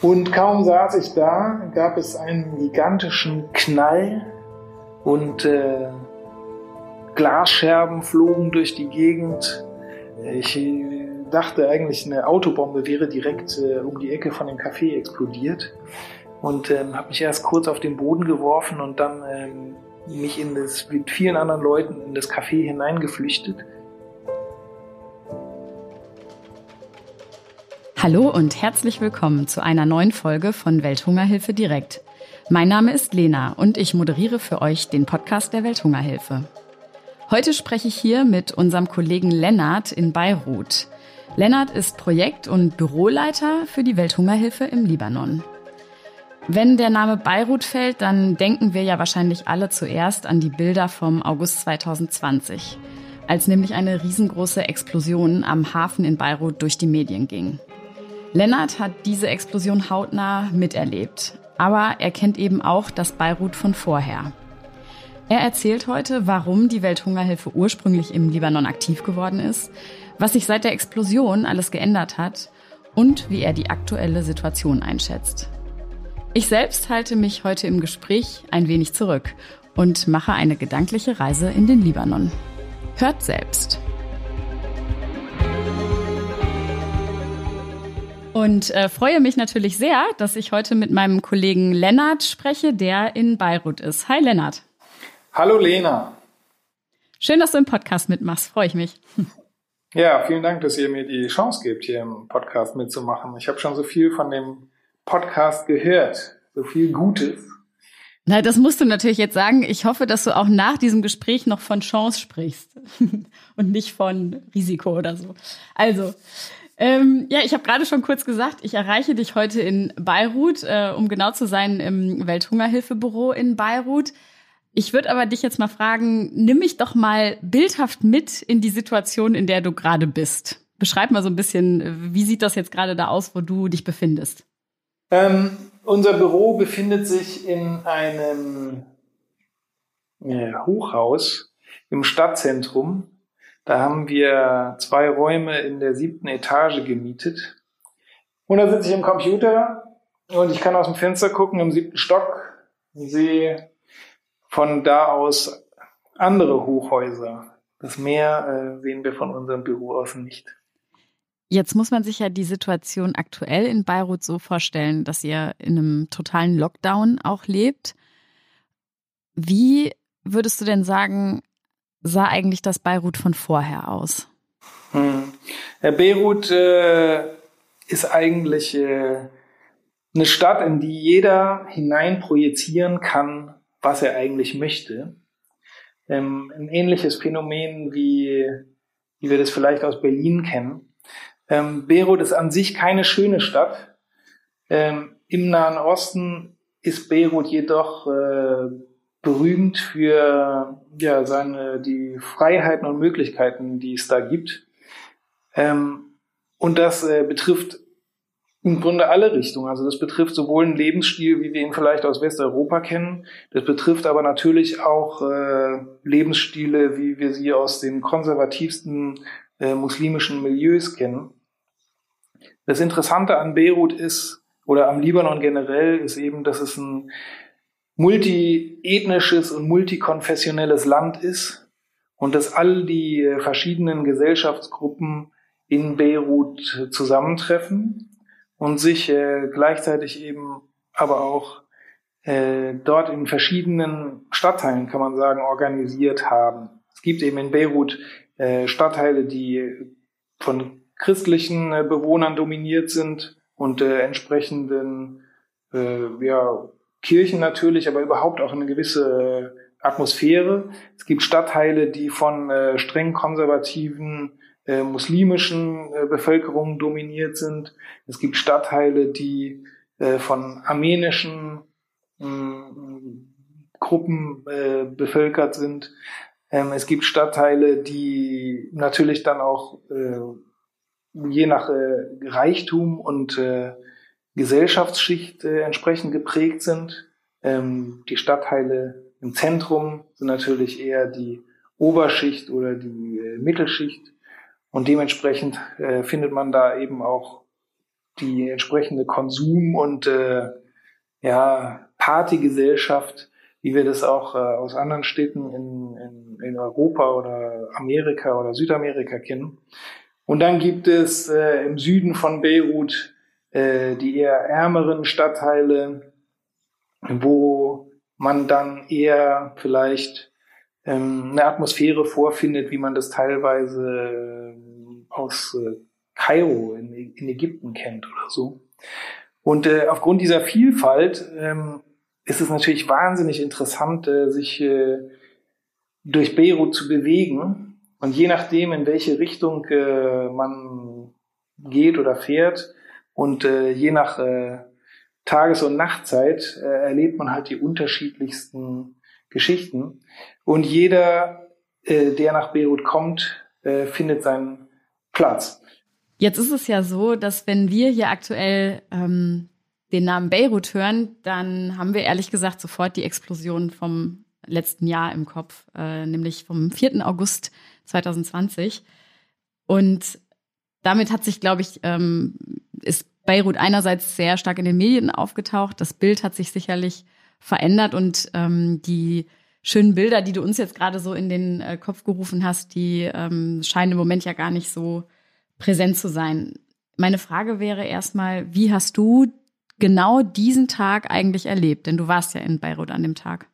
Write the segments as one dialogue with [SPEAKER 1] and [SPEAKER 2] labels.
[SPEAKER 1] Und kaum saß ich da, gab es einen gigantischen Knall und äh, Glasscherben flogen durch die Gegend. Ich äh, dachte eigentlich, eine Autobombe wäre direkt äh, um die Ecke von dem Café explodiert und ähm, habe mich erst kurz auf den Boden geworfen und dann ähm, mich in das, mit vielen anderen Leuten in das Café hineingeflüchtet.
[SPEAKER 2] Hallo und herzlich willkommen zu einer neuen Folge von Welthungerhilfe direkt. Mein Name ist Lena und ich moderiere für euch den Podcast der Welthungerhilfe. Heute spreche ich hier mit unserem Kollegen Lennart in Beirut. Lennart ist Projekt- und Büroleiter für die Welthungerhilfe im Libanon. Wenn der Name Beirut fällt, dann denken wir ja wahrscheinlich alle zuerst an die Bilder vom August 2020, als nämlich eine riesengroße Explosion am Hafen in Beirut durch die Medien ging. Lennart hat diese Explosion hautnah miterlebt, aber er kennt eben auch das Beirut von vorher. Er erzählt heute, warum die Welthungerhilfe ursprünglich im Libanon aktiv geworden ist, was sich seit der Explosion alles geändert hat und wie er die aktuelle Situation einschätzt. Ich selbst halte mich heute im Gespräch ein wenig zurück und mache eine gedankliche Reise in den Libanon. Hört selbst. Und äh, freue mich natürlich sehr, dass ich heute mit meinem Kollegen Lennart spreche, der in Beirut ist. Hi Lennart.
[SPEAKER 1] Hallo Lena.
[SPEAKER 2] Schön, dass du im Podcast mitmachst. Freue ich mich.
[SPEAKER 1] Ja, vielen Dank, dass ihr mir die Chance gebt, hier im Podcast mitzumachen. Ich habe schon so viel von dem Podcast gehört, so viel Gutes.
[SPEAKER 2] Na, das musst du natürlich jetzt sagen. Ich hoffe, dass du auch nach diesem Gespräch noch von Chance sprichst und nicht von Risiko oder so. Also, ähm, ja, ich habe gerade schon kurz gesagt, ich erreiche dich heute in Beirut, äh, um genau zu sein, im Welthungerhilfebüro in Beirut. Ich würde aber dich jetzt mal fragen, nimm mich doch mal bildhaft mit in die Situation, in der du gerade bist. Beschreib mal so ein bisschen, wie sieht das jetzt gerade da aus, wo du dich befindest?
[SPEAKER 1] Ähm, unser Büro befindet sich in einem äh, Hochhaus im Stadtzentrum da haben wir zwei Räume in der siebten Etage gemietet. Und da sitze ich im Computer und ich kann aus dem Fenster gucken im siebten Stock und sehe von da aus andere Hochhäuser. Das Meer äh, sehen wir von unserem Büro aus nicht.
[SPEAKER 2] Jetzt muss man sich ja die Situation aktuell in Beirut so vorstellen, dass ihr in einem totalen Lockdown auch lebt. Wie würdest du denn sagen, sah eigentlich das Beirut von vorher aus?
[SPEAKER 1] Hm. Ja, Beirut äh, ist eigentlich äh, eine Stadt, in die jeder hinein projizieren kann, was er eigentlich möchte. Ähm, ein ähnliches Phänomen wie, wie wir das vielleicht aus Berlin kennen. Ähm, Beirut ist an sich keine schöne Stadt. Ähm, Im Nahen Osten ist Beirut jedoch äh, berühmt für ja, seine, die Freiheiten und Möglichkeiten, die es da gibt. Ähm, und das äh, betrifft im Grunde alle Richtungen. Also das betrifft sowohl einen Lebensstil, wie wir ihn vielleicht aus Westeuropa kennen. Das betrifft aber natürlich auch äh, Lebensstile, wie wir sie aus den konservativsten äh, muslimischen Milieus kennen. Das Interessante an Beirut ist, oder am Libanon generell, ist eben, dass es ein multiethnisches und multikonfessionelles Land ist und dass all die verschiedenen Gesellschaftsgruppen in Beirut zusammentreffen und sich äh, gleichzeitig eben aber auch äh, dort in verschiedenen Stadtteilen, kann man sagen, organisiert haben. Es gibt eben in Beirut äh, Stadtteile, die von christlichen äh, Bewohnern dominiert sind und äh, entsprechenden äh, ja, Kirchen natürlich, aber überhaupt auch eine gewisse äh, Atmosphäre. Es gibt Stadtteile, die von äh, streng konservativen äh, muslimischen äh, Bevölkerungen dominiert sind. Es gibt Stadtteile, die äh, von armenischen äh, Gruppen äh, bevölkert sind. Ähm, es gibt Stadtteile, die natürlich dann auch je nach Reichtum und Gesellschaftsschicht äh, entsprechend geprägt sind. Ähm, die Stadtteile im Zentrum sind natürlich eher die Oberschicht oder die äh, Mittelschicht und dementsprechend äh, findet man da eben auch die entsprechende Konsum- und äh, ja, Partygesellschaft, wie wir das auch äh, aus anderen Städten in, in, in Europa oder Amerika oder Südamerika kennen. Und dann gibt es äh, im Süden von Beirut äh, die eher ärmeren Stadtteile, wo man dann eher vielleicht ähm, eine Atmosphäre vorfindet, wie man das teilweise äh, aus äh, Kairo in, in, Ägypten kennt oder so. Und äh, aufgrund dieser Vielfalt ähm, ist es natürlich wahnsinnig interessant, äh, sich äh, durch Beirut zu bewegen. Und je nachdem, in welche Richtung äh, man geht oder fährt und äh, je nach äh, Tages- und Nachtzeit äh, erlebt man halt die unterschiedlichsten Geschichten. Und jeder, äh, der nach Beirut kommt, äh, findet seinen Platz.
[SPEAKER 2] Jetzt ist es ja so, dass wenn wir hier aktuell ähm, den Namen Beirut hören, dann haben wir ehrlich gesagt sofort die Explosion vom letzten Jahr im Kopf, äh, nämlich vom 4. August 2020. Und damit hat sich, glaube ich, ähm, ist Beirut einerseits sehr stark in den Medien aufgetaucht. Das Bild hat sich sicherlich verändert und ähm, die schönen Bilder, die du uns jetzt gerade so in den äh, Kopf gerufen hast, die ähm, scheinen im Moment ja gar nicht so präsent zu sein. Meine Frage wäre erstmal, wie hast du genau diesen Tag eigentlich erlebt? Denn du warst ja in Beirut an dem Tag.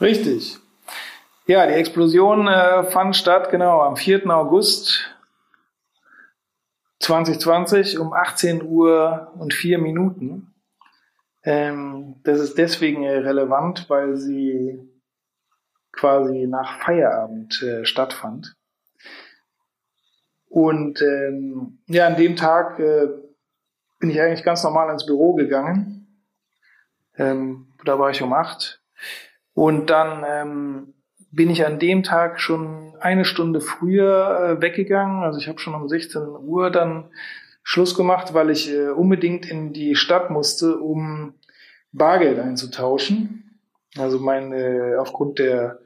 [SPEAKER 1] Richtig. Ja, die Explosion äh, fand statt genau am 4. August 2020 um 18 Uhr und 4 Minuten. Ähm, das ist deswegen äh, relevant, weil sie quasi nach Feierabend äh, stattfand. Und ähm, ja, an dem Tag äh, bin ich eigentlich ganz normal ins Büro gegangen. Ähm, da war ich um acht. Und dann ähm, bin ich an dem Tag schon eine Stunde früher äh, weggegangen. Also ich habe schon um 16 Uhr dann Schluss gemacht, weil ich äh, unbedingt in die Stadt musste, um Bargeld einzutauschen. Also meine aufgrund der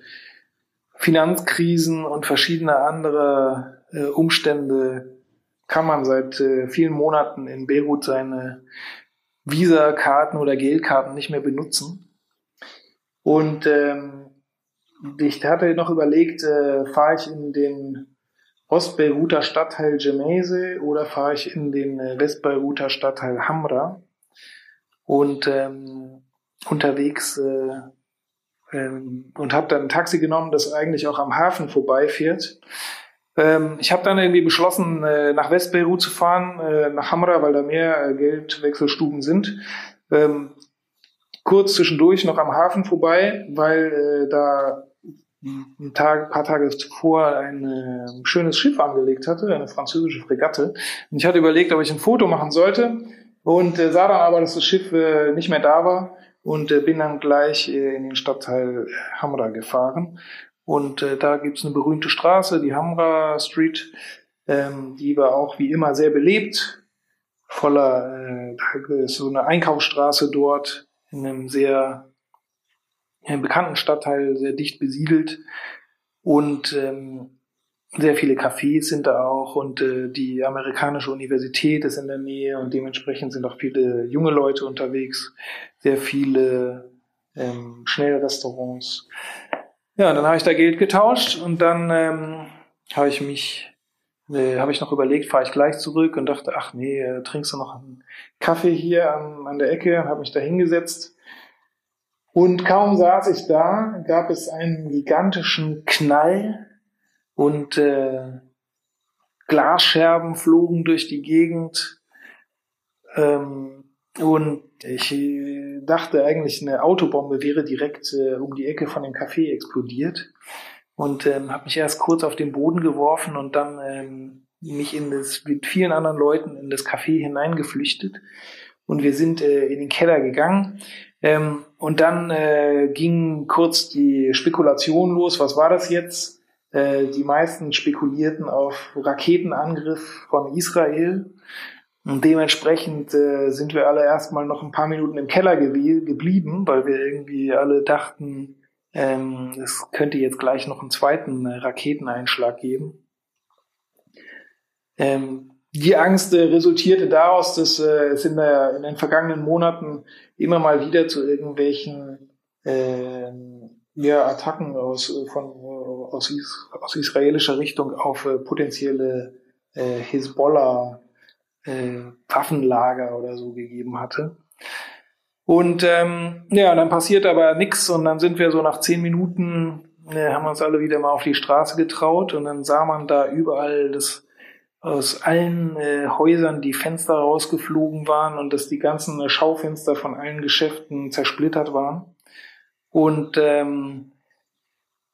[SPEAKER 1] Finanzkrisen und verschiedener anderer äh, Umstände kann man seit äh, vielen Monaten in Beirut seine Visa-Karten oder Geldkarten nicht mehr benutzen. Und ähm, ich hatte noch überlegt, äh, fahre ich in den Ostbeiruter Stadtteil Gemese oder fahre ich in den äh, Westbeiruter Stadtteil Hamra. Und ähm, unterwegs äh, ähm, und habe dann ein Taxi genommen, das eigentlich auch am Hafen vorbeifährt. Ähm, ich habe dann irgendwie beschlossen, äh, nach Westbeirut zu fahren, äh, nach Hamra, weil da mehr äh, Geldwechselstuben sind. Ähm, kurz zwischendurch noch am Hafen vorbei, weil äh, da ein, Tag, paar Tage zuvor ein äh, schönes Schiff angelegt hatte, eine französische Fregatte. Und ich hatte überlegt, ob ich ein Foto machen sollte und äh, sah dann aber, dass das Schiff äh, nicht mehr da war und äh, bin dann gleich äh, in den Stadtteil Hamra gefahren. Und äh, da gibt's eine berühmte Straße, die Hamra Street, ähm, die war auch wie immer sehr belebt, voller, äh, so eine Einkaufsstraße dort in einem sehr einem bekannten Stadtteil, sehr dicht besiedelt. Und ähm, sehr viele Cafés sind da auch. Und äh, die amerikanische Universität ist in der Nähe. Und dementsprechend sind auch viele junge Leute unterwegs, sehr viele ähm, Schnellrestaurants. Ja, dann habe ich da Geld getauscht. Und dann ähm, habe ich mich, äh, habe ich noch überlegt, fahre ich gleich zurück. Und dachte, ach nee, äh, trinkst du noch einen Kaffee hier an, an der Ecke, habe mich da hingesetzt und kaum saß ich da, gab es einen gigantischen Knall und äh, Glasscherben flogen durch die Gegend. Ähm, und ich äh, dachte eigentlich, eine Autobombe wäre direkt äh, um die Ecke von dem Café explodiert. Und ähm, habe mich erst kurz auf den Boden geworfen und dann ähm, mich in das, mit vielen anderen Leuten in das Café hineingeflüchtet. Und wir sind äh, in den Keller gegangen. Ähm, und dann äh, ging kurz die Spekulation los. Was war das jetzt? Äh, die meisten spekulierten auf Raketenangriff von Israel. Und dementsprechend äh, sind wir alle erstmal noch ein paar Minuten im Keller ge geblieben, weil wir irgendwie alle dachten, ähm, es könnte jetzt gleich noch einen zweiten Raketeneinschlag geben. Ähm, die Angst äh, resultierte daraus, dass äh, es in, der, in den vergangenen Monaten immer mal wieder zu irgendwelchen äh, ja, Attacken aus, äh, von, äh, aus, Is aus israelischer Richtung auf äh, potenzielle äh, Hezbollah äh, oder so gegeben hatte. Und ähm, ja, dann passiert aber nichts und dann sind wir so nach zehn Minuten, äh, haben uns alle wieder mal auf die Straße getraut und dann sah man da überall das aus allen äh, Häusern die Fenster rausgeflogen waren und dass die ganzen Schaufenster von allen Geschäften zersplittert waren. Und ähm,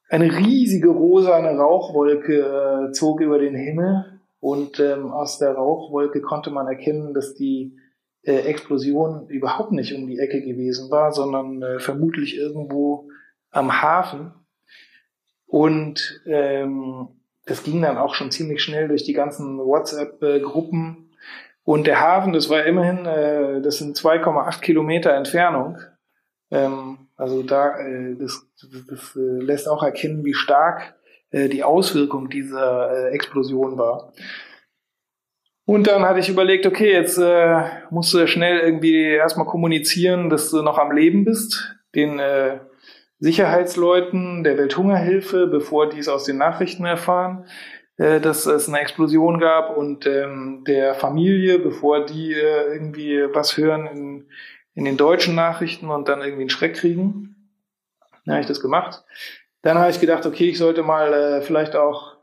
[SPEAKER 1] eine riesige rosane Rauchwolke äh, zog über den Himmel und ähm, aus der Rauchwolke konnte man erkennen, dass die äh, Explosion überhaupt nicht um die Ecke gewesen war, sondern äh, vermutlich irgendwo am Hafen. Und ähm, das ging dann auch schon ziemlich schnell durch die ganzen WhatsApp-Gruppen. Und der Hafen, das war immerhin, äh, das sind 2,8 Kilometer Entfernung. Ähm, also da, äh, das, das, äh, lässt auch erkennen, wie stark äh, die Auswirkung dieser äh, Explosion war. Und dann hatte ich überlegt, okay, jetzt äh, musst du schnell irgendwie erstmal kommunizieren, dass du noch am Leben bist. Den äh, Sicherheitsleuten der Welthungerhilfe, bevor die es aus den Nachrichten erfahren, äh, dass es eine Explosion gab und ähm, der Familie, bevor die äh, irgendwie was hören in, in den deutschen Nachrichten und dann irgendwie einen Schreck kriegen. Dann habe ich das gemacht. Dann habe ich gedacht, okay, ich sollte mal äh, vielleicht auch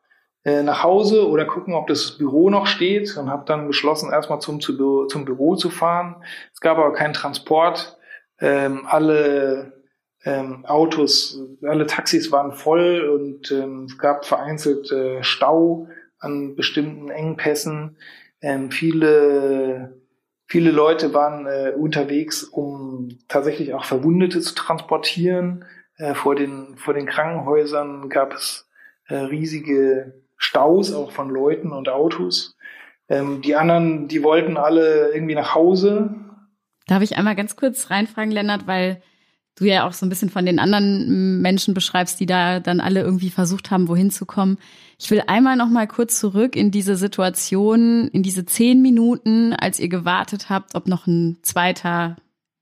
[SPEAKER 1] äh, nach Hause oder gucken, ob das Büro noch steht und habe dann beschlossen, erstmal zum, zum Büro zu fahren. Es gab aber keinen Transport. Ähm, alle ähm, Autos, alle Taxis waren voll und ähm, es gab vereinzelt äh, Stau an bestimmten Engpässen. Ähm, viele, viele Leute waren äh, unterwegs, um tatsächlich auch Verwundete zu transportieren. Äh, vor, den, vor den Krankenhäusern gab es äh, riesige Staus auch von Leuten und Autos. Ähm, die anderen, die wollten alle irgendwie nach Hause.
[SPEAKER 2] Darf ich einmal ganz kurz reinfragen, Lennart, weil du ja auch so ein bisschen von den anderen Menschen beschreibst, die da dann alle irgendwie versucht haben, wohin zu kommen. Ich will einmal noch mal kurz zurück in diese Situation, in diese zehn Minuten, als ihr gewartet habt, ob noch ein zweiter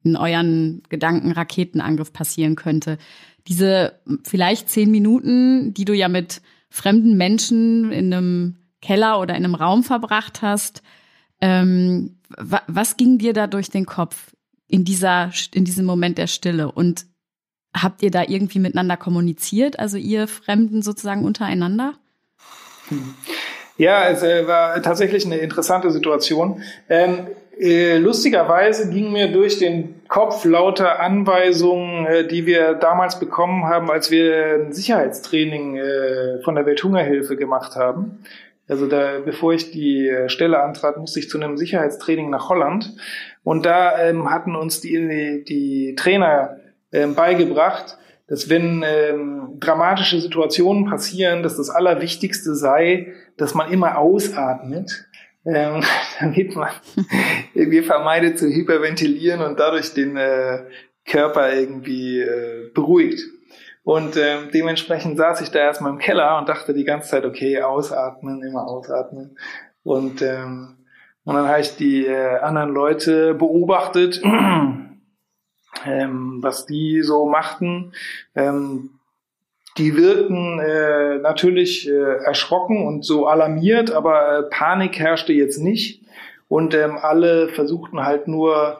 [SPEAKER 2] in euren Gedanken Raketenangriff passieren könnte. Diese vielleicht zehn Minuten, die du ja mit fremden Menschen in einem Keller oder in einem Raum verbracht hast, ähm, was ging dir da durch den Kopf? In dieser, in diesem Moment der Stille? Und habt ihr da irgendwie miteinander kommuniziert, also ihr Fremden sozusagen untereinander?
[SPEAKER 1] Ja, es äh, war tatsächlich eine interessante Situation. Ähm, äh, lustigerweise ging mir durch den Kopf lauter Anweisungen, äh, die wir damals bekommen haben, als wir ein Sicherheitstraining von der Welthungerhilfe gemacht haben. Also da, bevor ich die Stelle antrat, musste ich zu einem Sicherheitstraining nach Holland. Und da ähm, hatten uns die, die Trainer ähm, beigebracht, dass wenn ähm, dramatische Situationen passieren, dass das Allerwichtigste sei, dass man immer ausatmet, ähm, damit man irgendwie vermeidet zu hyperventilieren und dadurch den äh, Körper irgendwie äh, beruhigt. Und ähm, dementsprechend saß ich da erstmal im Keller und dachte die ganze Zeit, okay, ausatmen, immer ausatmen. Und, ähm, und dann ich die äh, anderen Leute beobachtet, ähm, was die so machten. Ähm, die wirkten äh, natürlich äh, erschrocken und so alarmiert, aber äh, Panik herrschte jetzt nicht. Und ähm, alle versuchten halt nur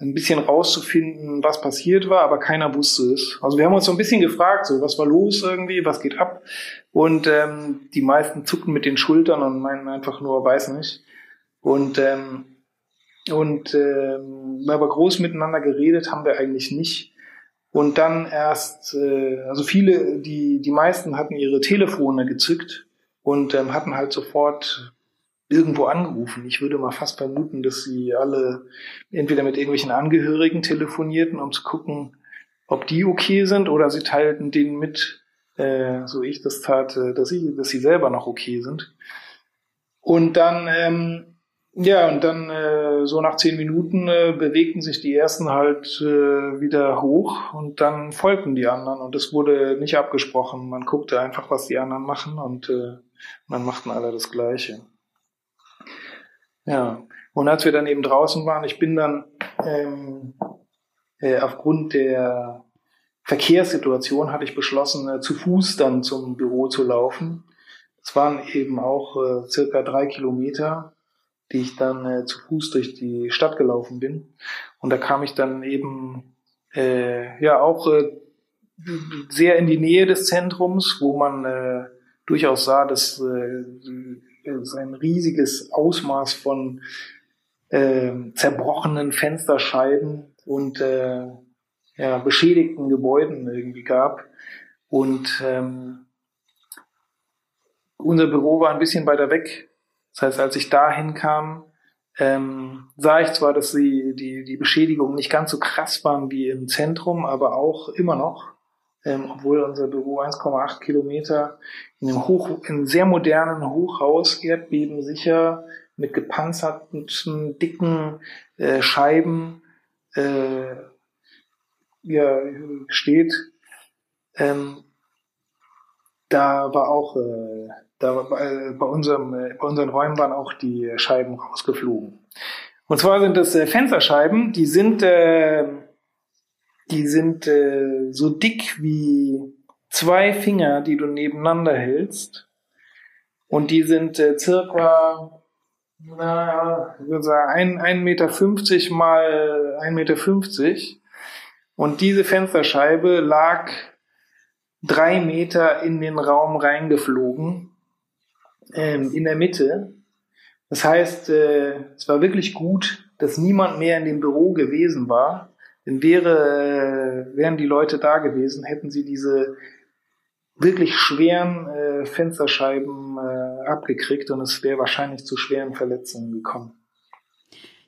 [SPEAKER 1] ein bisschen rauszufinden, was passiert war, aber keiner wusste es. Also wir haben uns so ein bisschen gefragt, so was war los irgendwie, was geht ab? Und ähm, die meisten zuckten mit den Schultern und meinen einfach nur, weiß nicht. Und ähm, und ähm, aber groß miteinander geredet haben wir eigentlich nicht. Und dann erst, äh, also viele, die die meisten hatten ihre Telefone gezückt und ähm, hatten halt sofort irgendwo angerufen. Ich würde mal fast vermuten, dass sie alle entweder mit irgendwelchen Angehörigen telefonierten, um zu gucken, ob die okay sind, oder sie teilten denen mit, äh, so ich das tat, äh, dass sie, dass sie selber noch okay sind. Und dann, ähm, ja, und dann äh, so nach zehn Minuten äh, bewegten sich die ersten halt äh, wieder hoch und dann folgten die anderen und das wurde nicht abgesprochen. Man guckte einfach, was die anderen machen und äh, dann machten alle das Gleiche. Ja, und als wir dann eben draußen waren, ich bin dann ähm, äh, aufgrund der Verkehrssituation hatte ich beschlossen, äh, zu Fuß dann zum Büro zu laufen. Es waren eben auch äh, circa drei Kilometer, die ich dann äh, zu Fuß durch die Stadt gelaufen bin. Und da kam ich dann eben äh, ja auch äh, sehr in die Nähe des Zentrums, wo man äh, durchaus sah, dass äh, es ein riesiges Ausmaß von äh, zerbrochenen Fensterscheiben und äh, ja, beschädigten Gebäuden irgendwie gab. Und ähm, unser Büro war ein bisschen weiter weg. Das heißt, als ich dahin kam, ähm, sah ich zwar, dass die, die, die Beschädigungen nicht ganz so krass waren wie im Zentrum, aber auch immer noch, ähm, obwohl unser Büro 1,8 Kilometer in einem, Hoch, in einem sehr modernen Hochhaus, erdbebensicher, mit gepanzerten, dicken äh, Scheiben äh, ja, steht. Ähm, da war auch, äh, da war, äh, bei, unserem, äh, bei unseren Räumen waren auch die Scheiben rausgeflogen. Und zwar sind das äh, Fensterscheiben, die sind, äh, die sind äh, so dick wie zwei Finger, die du nebeneinander hältst. Und die sind äh, circa, naja, ich würde sagen, 1,50 Meter mal 1,50 Meter. Und diese Fensterscheibe lag drei Meter in den Raum reingeflogen, ähm, in der Mitte. Das heißt, äh, es war wirklich gut, dass niemand mehr in dem Büro gewesen war. Denn wäre, äh, wären die Leute da gewesen, hätten sie diese wirklich schweren äh, Fensterscheiben äh, abgekriegt und es wäre wahrscheinlich zu schweren Verletzungen gekommen.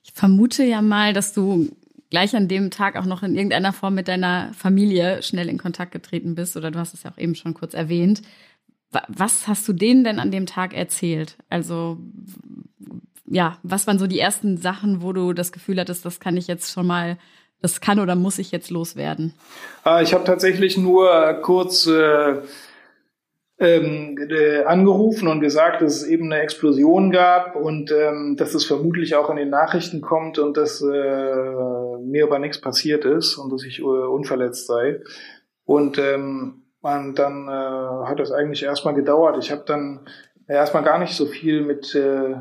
[SPEAKER 2] Ich vermute ja mal, dass du gleich an dem Tag auch noch in irgendeiner Form mit deiner Familie schnell in Kontakt getreten bist, oder du hast es ja auch eben schon kurz erwähnt. Was hast du denen denn an dem Tag erzählt? Also, ja, was waren so die ersten Sachen, wo du das Gefühl hattest, das kann ich jetzt schon mal, das kann oder muss ich jetzt loswerden?
[SPEAKER 1] Ah, ich habe tatsächlich nur kurz äh, äh, angerufen und gesagt, dass es eben eine Explosion gab und ähm, dass es vermutlich auch in den Nachrichten kommt und dass äh, mir aber nichts passiert ist und dass ich äh, unverletzt sei. Und ähm, man, dann äh, hat es eigentlich erstmal gedauert. Ich habe dann erstmal gar nicht so viel mit äh,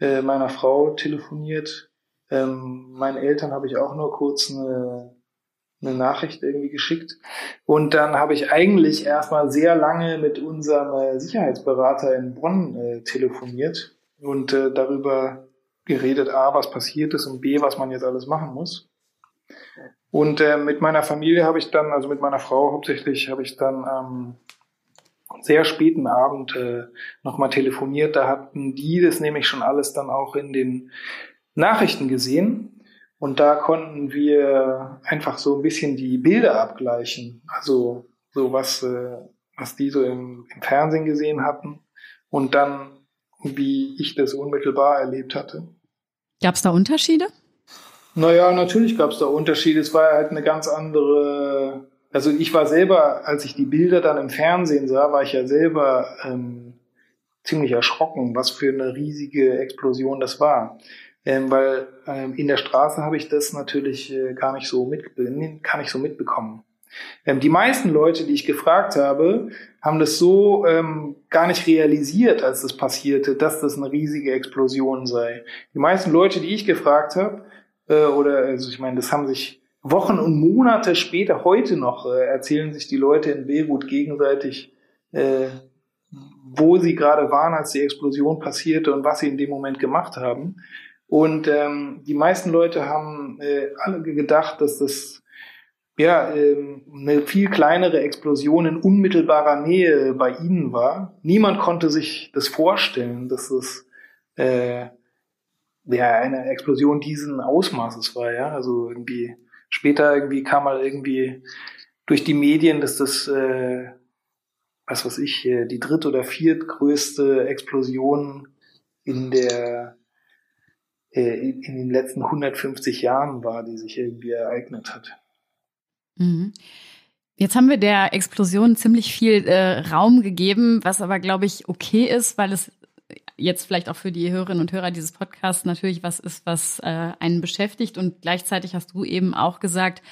[SPEAKER 1] äh, meiner Frau telefoniert. Ähm, meinen Eltern habe ich auch nur kurz eine eine Nachricht irgendwie geschickt. Und dann habe ich eigentlich erstmal sehr lange mit unserem äh, Sicherheitsberater in Bonn äh, telefoniert und äh, darüber geredet, A, was passiert ist und B, was man jetzt alles machen muss. Und äh, mit meiner Familie habe ich dann, also mit meiner Frau hauptsächlich, habe ich dann am sehr späten Abend äh, nochmal telefoniert. Da hatten die das nämlich schon alles dann auch in den Nachrichten gesehen. Und da konnten wir einfach so ein bisschen die Bilder abgleichen. Also so was, äh, was die so im, im Fernsehen gesehen hatten und dann, wie ich das unmittelbar erlebt hatte.
[SPEAKER 2] Gab es da Unterschiede?
[SPEAKER 1] Naja, natürlich gab es da Unterschiede. Es war halt eine ganz andere. Also ich war selber, als ich die Bilder dann im Fernsehen sah, war ich ja selber ähm, ziemlich erschrocken, was für eine riesige Explosion das war ähm, weil ähm, in der Straße habe ich das natürlich äh, gar nicht so mit, gar nicht so mitbekommen. Ähm, die meisten Leute, die ich gefragt habe, haben das so ähm, gar nicht realisiert, als das passierte, dass das eine riesige Explosion sei. Die meisten Leute, die ich gefragt habe, äh, oder also ich meine, das haben sich Wochen und Monate später, heute noch, äh, erzählen sich die Leute in Beirut gegenseitig, äh, wo sie gerade waren, als die Explosion passierte und was sie in dem Moment gemacht haben. Und ähm, die meisten Leute haben äh, alle gedacht, dass das ja ähm, eine viel kleinere Explosion in unmittelbarer Nähe bei ihnen war. Niemand konnte sich das vorstellen, dass es äh, ja eine Explosion diesen Ausmaßes war. Ja, also irgendwie später irgendwie kam mal irgendwie durch die Medien, dass das äh, was weiß ich äh, die dritt oder viertgrößte Explosion in der äh, in den letzten 150 Jahren war, die sich irgendwie ereignet hat.
[SPEAKER 2] Mhm. Jetzt haben wir der Explosion ziemlich viel äh, Raum gegeben, was aber, glaube ich, okay ist, weil es jetzt vielleicht auch für die Hörerinnen und Hörer dieses Podcasts natürlich was ist, was äh, einen beschäftigt. Und gleichzeitig hast du eben auch gesagt,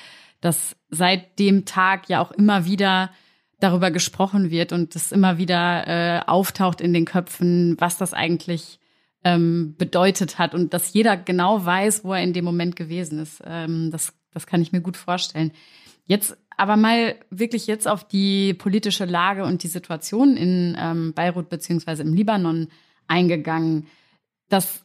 [SPEAKER 2] dass seit dem Tag ja auch immer wieder darüber gesprochen wird und es immer wieder äh, auftaucht in den Köpfen, was das eigentlich ähm, bedeutet hat und dass jeder genau weiß, wo er in dem Moment gewesen ist. Ähm, das, das kann ich mir gut vorstellen. Jetzt aber mal wirklich jetzt auf die politische Lage und die Situation in ähm, Beirut beziehungsweise im Libanon eingegangen. Das,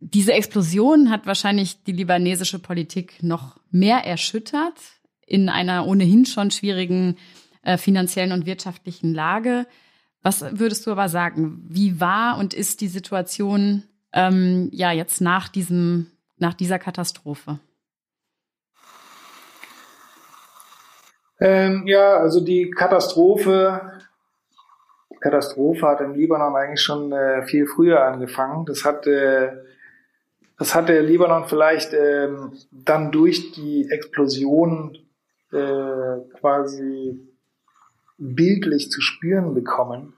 [SPEAKER 2] diese Explosion hat wahrscheinlich die libanesische Politik noch mehr erschüttert in einer ohnehin schon schwierigen äh, finanziellen und wirtschaftlichen Lage. Was würdest du aber sagen? Wie war und ist die Situation ähm, ja jetzt nach diesem, nach dieser Katastrophe?
[SPEAKER 1] Ähm, ja, also die Katastrophe, Katastrophe hat im Libanon eigentlich schon äh, viel früher angefangen. Das hat, äh, das hat der Libanon vielleicht äh, dann durch die Explosion äh, quasi bildlich zu spüren bekommen.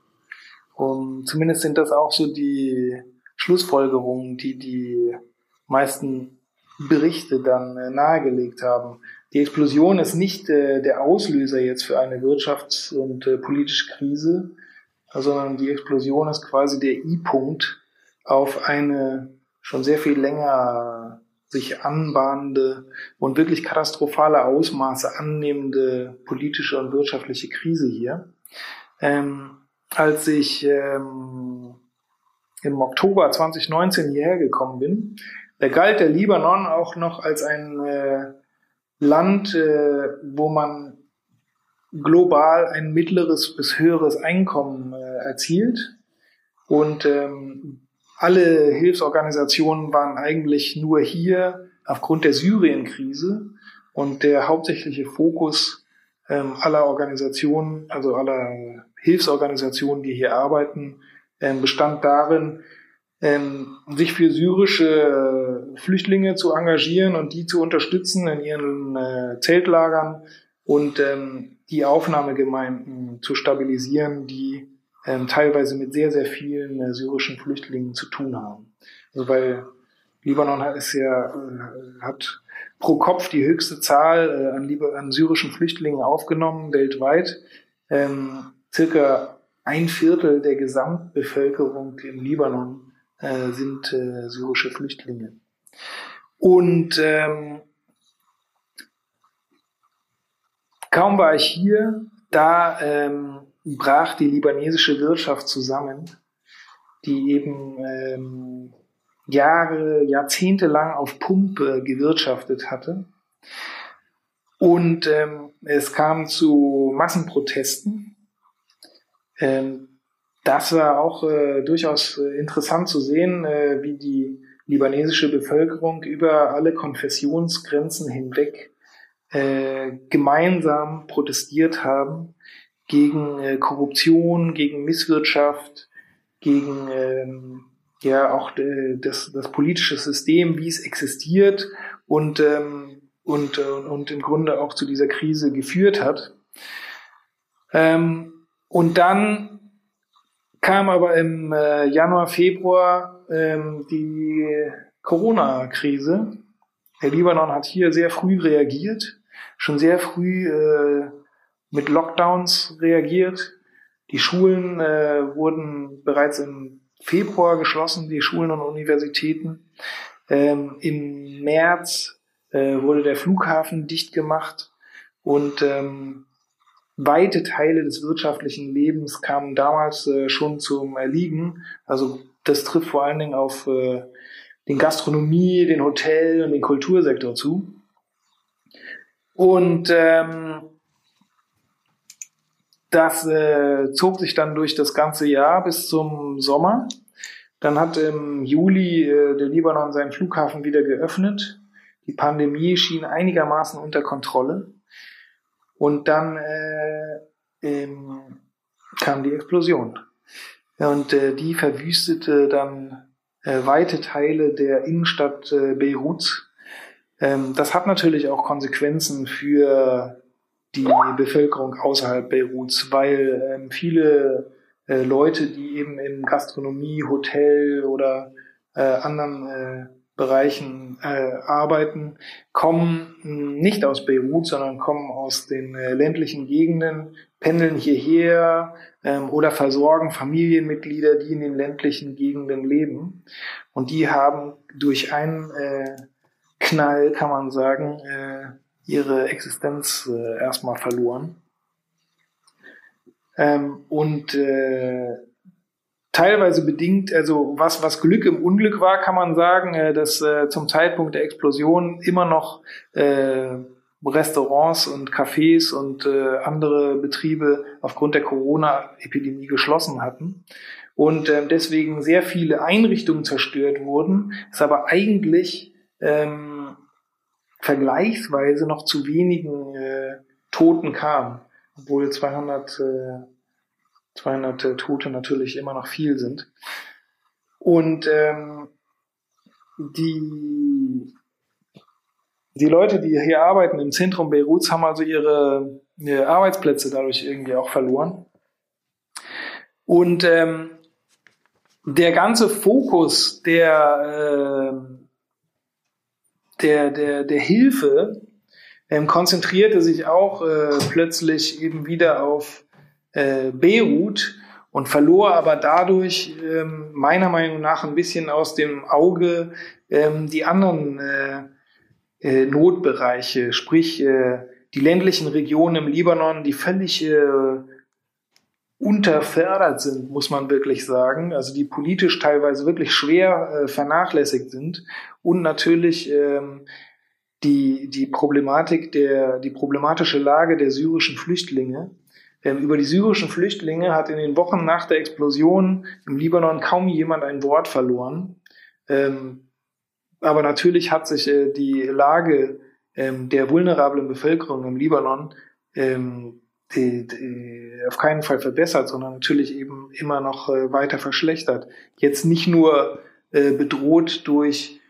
[SPEAKER 1] Und zumindest sind das auch so die Schlussfolgerungen, die die meisten Berichte dann äh, nahegelegt haben. Die Explosion ist nicht äh, der Auslöser jetzt für eine wirtschafts- und äh, politische Krise, sondern die Explosion ist quasi der I-Punkt auf eine schon sehr viel länger sich anbahnende und wirklich katastrophale Ausmaße annehmende politische und wirtschaftliche Krise hier. Ähm, als ich ähm, im Oktober 2019 hierher gekommen bin, da galt der Libanon auch noch als ein äh, Land, äh, wo man global ein mittleres bis höheres Einkommen äh, erzielt. Und ähm, alle Hilfsorganisationen waren eigentlich nur hier aufgrund der Syrien-Krise und der hauptsächliche Fokus ähm, aller Organisationen, also aller Hilfsorganisationen, die hier arbeiten, ähm, bestand darin, ähm, sich für syrische äh, Flüchtlinge zu engagieren und die zu unterstützen in ihren äh, Zeltlagern und ähm, die Aufnahmegemeinden zu stabilisieren, die ähm, teilweise mit sehr, sehr vielen äh, syrischen Flüchtlingen zu tun haben. Also weil Libanon hat, ist ja, äh, hat pro Kopf die höchste Zahl äh, an, an syrischen Flüchtlingen aufgenommen weltweit. Ähm, circa ein Viertel der Gesamtbevölkerung im Libanon äh, sind äh, syrische Flüchtlinge. Und ähm, kaum war ich hier, da ähm, brach die libanesische Wirtschaft zusammen, die eben ähm, Jahre, Jahrzehnte lang auf Pumpe gewirtschaftet hatte. Und ähm, es kam zu Massenprotesten. Ähm, das war auch äh, durchaus äh, interessant zu sehen, äh, wie die libanesische Bevölkerung über alle Konfessionsgrenzen hinweg äh, gemeinsam protestiert haben gegen äh, Korruption, gegen Misswirtschaft, gegen ähm, ja auch äh, das, das politische System, wie es existiert und, ähm, und, äh, und im Grunde auch zu dieser Krise geführt hat. Ähm, und dann kam aber im äh, Januar, Februar ähm, die Corona-Krise. Der Libanon hat hier sehr früh reagiert, schon sehr früh äh, mit Lockdowns reagiert. Die Schulen äh, wurden bereits im Februar geschlossen, die Schulen und Universitäten. Ähm, Im März äh, wurde der Flughafen dicht gemacht und ähm, weite Teile des wirtschaftlichen Lebens kamen damals äh, schon zum Erliegen. Also das trifft vor allen Dingen auf äh, den Gastronomie, den Hotel und den Kultursektor zu. Und ähm, das äh, zog sich dann durch das ganze Jahr bis zum Sommer. Dann hat im Juli äh, der Libanon seinen Flughafen wieder geöffnet. Die Pandemie schien einigermaßen unter Kontrolle. Und dann äh, ähm, kam die Explosion. Und äh, die verwüstete dann äh, weite Teile der Innenstadt äh, Beiruts. Ähm, das hat natürlich auch Konsequenzen für die Bevölkerung außerhalb Beiruts, weil ähm, viele äh, Leute, die eben im Gastronomie, Hotel oder äh, anderen äh, Bereichen äh, arbeiten, kommen nicht aus Beirut, sondern kommen aus den äh, ländlichen Gegenden, pendeln hierher ähm, oder versorgen Familienmitglieder, die in den ländlichen Gegenden leben. Und die haben durch einen äh, Knall, kann man sagen, äh, ihre Existenz äh, erstmal verloren. Ähm, und äh, teilweise bedingt, also was, was Glück im Unglück war, kann man sagen, äh, dass äh, zum Zeitpunkt der Explosion immer noch äh, Restaurants und Cafés und äh, andere Betriebe aufgrund der Corona-Epidemie geschlossen hatten und äh, deswegen sehr viele Einrichtungen zerstört wurden, es aber eigentlich ähm, vergleichsweise noch zu wenigen äh, Toten kam, obwohl 200 äh, 200 Tote natürlich immer noch viel sind. Und ähm, die, die Leute, die hier arbeiten im Zentrum Beiruts, haben also ihre, ihre Arbeitsplätze dadurch irgendwie auch verloren. Und ähm, der ganze Fokus der, äh, der, der, der Hilfe ähm, konzentrierte sich auch äh, plötzlich eben wieder auf äh, Beirut und verlor aber dadurch ähm, meiner Meinung nach ein bisschen aus dem Auge ähm, die anderen äh, äh, Notbereiche, sprich äh, die ländlichen Regionen im Libanon, die völlig äh, unterfördert sind, muss man wirklich sagen, also die politisch teilweise wirklich schwer äh, vernachlässigt sind und natürlich ähm, die, die Problematik der, die problematische Lage der syrischen Flüchtlinge, ähm, über die syrischen Flüchtlinge hat in den Wochen nach der Explosion im Libanon kaum jemand ein Wort verloren. Ähm, aber natürlich hat sich äh, die Lage ähm, der vulnerablen Bevölkerung im Libanon die, die auf keinen Fall verbessert, sondern natürlich eben immer noch äh, weiter verschlechtert. Jetzt nicht nur äh, bedroht durch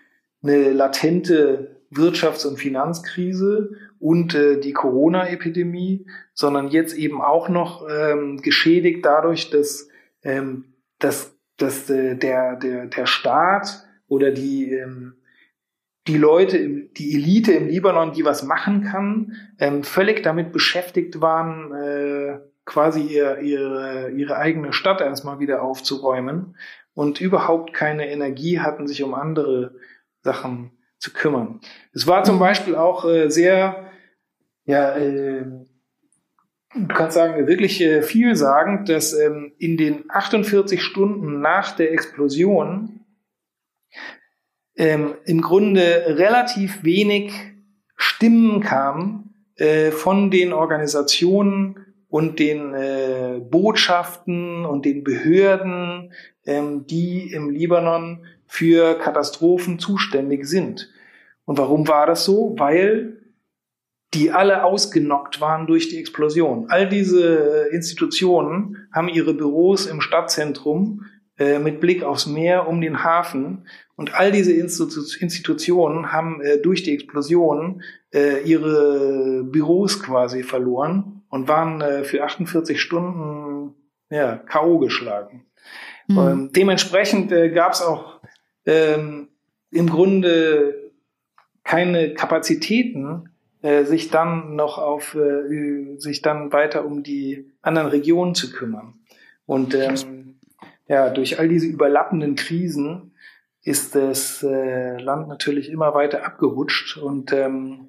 [SPEAKER 1] eine latente Wirtschafts- und Finanzkrise und äh, die Corona-Epidemie, sondern jetzt eben auch noch ähm, geschädigt dadurch, dass, ähm, dass, dass äh, der, der, der Staat oder die, ähm, die Leute, die Elite im Libanon, die was machen kann, ähm, völlig damit beschäftigt waren, äh, quasi ihr, ihre, ihre eigene Stadt erstmal wieder aufzuräumen und überhaupt keine Energie hatten, sich um andere Sachen zu kümmern. Es war zum Beispiel auch äh, sehr, ja, äh, du kannst sagen, wirklich äh, vielsagend, dass ähm, in den 48 Stunden nach der Explosion ähm, im Grunde relativ wenig Stimmen kamen äh, von den Organisationen und den äh, Botschaften und den Behörden, ähm, die im Libanon für Katastrophen zuständig sind. Und warum war das so? Weil die alle ausgenockt waren durch die Explosion. All diese Institutionen haben ihre Büros im Stadtzentrum äh, mit Blick aufs Meer um den Hafen. Und all diese Institu Institutionen haben äh, durch die Explosion äh, ihre Büros quasi verloren und waren äh, für 48 Stunden ja, K.O. geschlagen. Mhm. Ähm, dementsprechend äh, gab es auch ähm, im Grunde keine Kapazitäten, sich dann noch auf, sich dann weiter um die anderen Regionen zu kümmern. Und ähm, ja, durch all diese überlappenden Krisen ist das äh, Land natürlich immer weiter abgerutscht und ähm,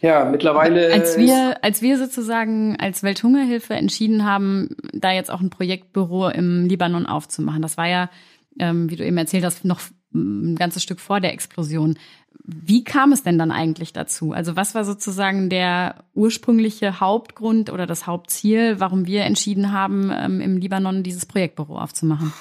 [SPEAKER 1] ja, mittlerweile.
[SPEAKER 2] Als wir, als wir sozusagen als Welthungerhilfe entschieden haben, da jetzt auch ein Projektbüro im Libanon aufzumachen, das war ja ähm, wie du eben erzählt hast, noch ein ganzes Stück vor der Explosion. Wie kam es denn dann eigentlich dazu? Also was war sozusagen der ursprüngliche Hauptgrund oder das Hauptziel, warum wir entschieden haben, ähm, im Libanon dieses Projektbüro aufzumachen?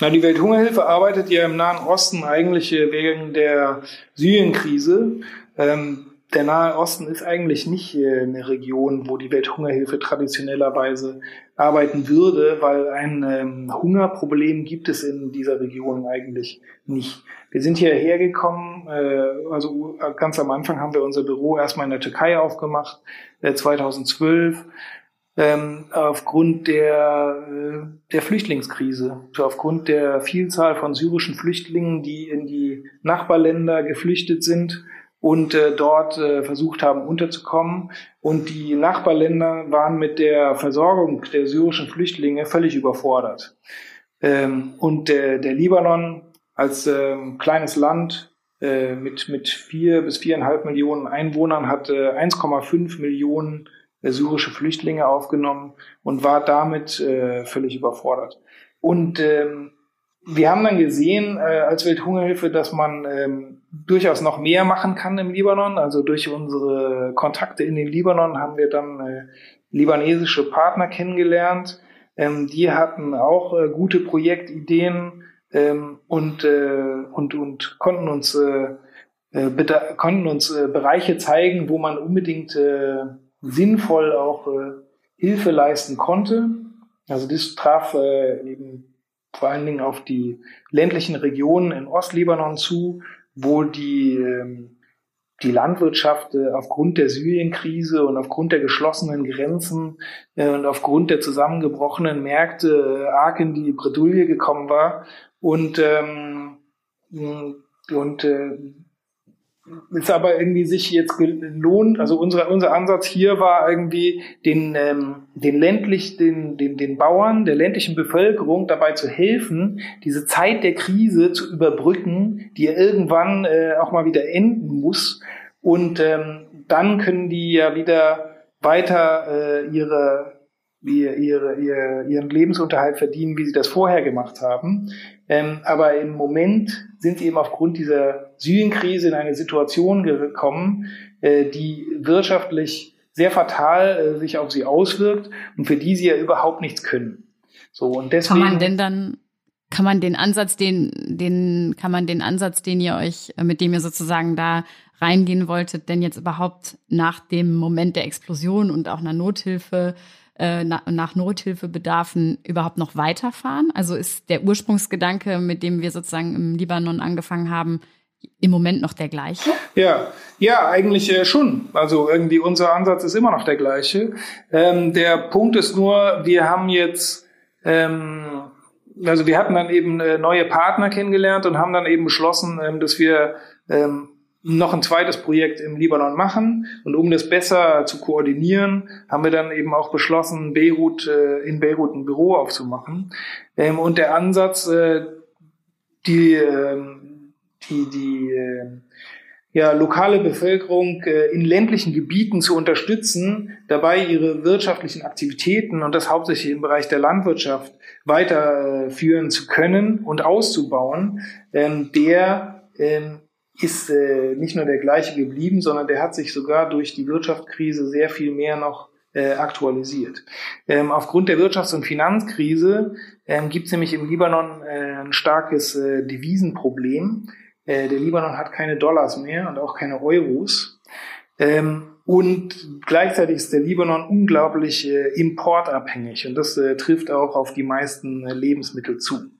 [SPEAKER 1] Na, die Welthungerhilfe arbeitet ja im Nahen Osten eigentlich äh, wegen der Syrienkrise. Ähm, der Nahe Osten ist eigentlich nicht äh, eine Region, wo die Welthungerhilfe traditionellerweise arbeiten würde, weil ein ähm, Hungerproblem gibt es in dieser Region eigentlich nicht. Wir sind hierher gekommen, äh, also ganz am Anfang haben wir unser Büro erstmal in der Türkei aufgemacht, äh, 2012. ähm, aufgrund der, äh, der Flüchtlingskrise, so aufgrund der Vielzahl von syrischen Flüchtlingen, die in die Nachbarländer geflüchtet sind und äh, dort äh, versucht haben unterzukommen. Und die Nachbarländer waren mit der Versorgung der syrischen Flüchtlinge völlig überfordert. Ähm, und der, der Libanon als ähm, kleines Land äh, mit, mit vier bis viereinhalb Millionen Einwohnern hat äh, 1,5 Millionen äh, syrische Flüchtlinge aufgenommen und war damit äh, völlig überfordert. Und ähm, wir haben dann gesehen äh, als Welthungerhilfe, dass man ähm, durchaus noch mehr machen kann im Libanon. Also durch unsere Kontakte in den Libanon haben wir dann äh, libanesische Partner kennengelernt. Ähm, die hatten auch äh, gute Projektideen ähm, und, äh, und, und konnten uns, äh, äh konnten uns äh, Bereiche zeigen, wo man unbedingt äh, sinnvoll auch äh, Hilfe leisten konnte. Also das traf äh, eben vor allen Dingen auf die ländlichen Regionen in Ostlibanon zu, wo die, ähm, die Landwirtschaft äh, aufgrund der Syrienkrise und aufgrund der geschlossenen Grenzen äh, und aufgrund der zusammengebrochenen Märkte äh, arg in die Bredouille gekommen war. Und ähm, und äh, ist aber irgendwie sich jetzt gelohnt. Also unser, unser Ansatz hier war irgendwie den, ähm, den ländlich, den, den, den Bauern, der ländlichen Bevölkerung dabei zu helfen, diese Zeit der Krise zu überbrücken, die ja irgendwann äh, auch mal wieder enden muss. Und ähm, dann können die ja wieder weiter äh, ihre, ihre, ihre, ihren Lebensunterhalt verdienen, wie sie das vorher gemacht haben. Ähm, aber im Moment sind sie eben aufgrund dieser Syrienkrise in eine Situation gekommen, äh, die wirtschaftlich sehr fatal äh, sich auf sie auswirkt und für die sie ja überhaupt nichts können.
[SPEAKER 2] So und deswegen. Kann man denn dann kann man den Ansatz, den, den, kann man den Ansatz, den ihr euch, äh, mit dem ihr sozusagen da reingehen wolltet, denn jetzt überhaupt nach dem Moment der Explosion und auch einer Nothilfe äh, nach Nothilfebedarfen überhaupt noch weiterfahren? Also ist der Ursprungsgedanke, mit dem wir sozusagen im Libanon angefangen haben, im Moment noch der gleiche?
[SPEAKER 1] Ja, ja, eigentlich äh, schon. Also irgendwie unser Ansatz ist immer noch der gleiche. Ähm, der Punkt ist nur, wir haben jetzt, ähm, also wir hatten dann eben äh, neue Partner kennengelernt und haben dann eben beschlossen, ähm, dass wir ähm, noch ein zweites Projekt im Libanon machen. Und um das besser zu koordinieren, haben wir dann eben auch beschlossen, Beirut, äh, in Beirut ein Büro aufzumachen. Ähm, und der Ansatz, äh, die, äh, die, die äh, ja, lokale Bevölkerung äh, in ländlichen Gebieten zu unterstützen, dabei ihre wirtschaftlichen Aktivitäten und das hauptsächlich im Bereich der Landwirtschaft weiterführen zu können und auszubauen, ähm, der ähm, ist äh, nicht nur der gleiche geblieben, sondern der hat sich sogar durch die Wirtschaftskrise sehr viel mehr noch äh, aktualisiert. Ähm, aufgrund der Wirtschafts- und Finanzkrise ähm, gibt es nämlich im Libanon äh, ein starkes äh, Devisenproblem. Äh, der Libanon hat keine Dollars mehr und auch keine Euros. Ähm, und gleichzeitig ist der Libanon unglaublich äh, importabhängig und das äh, trifft auch auf die meisten äh, Lebensmittel zu.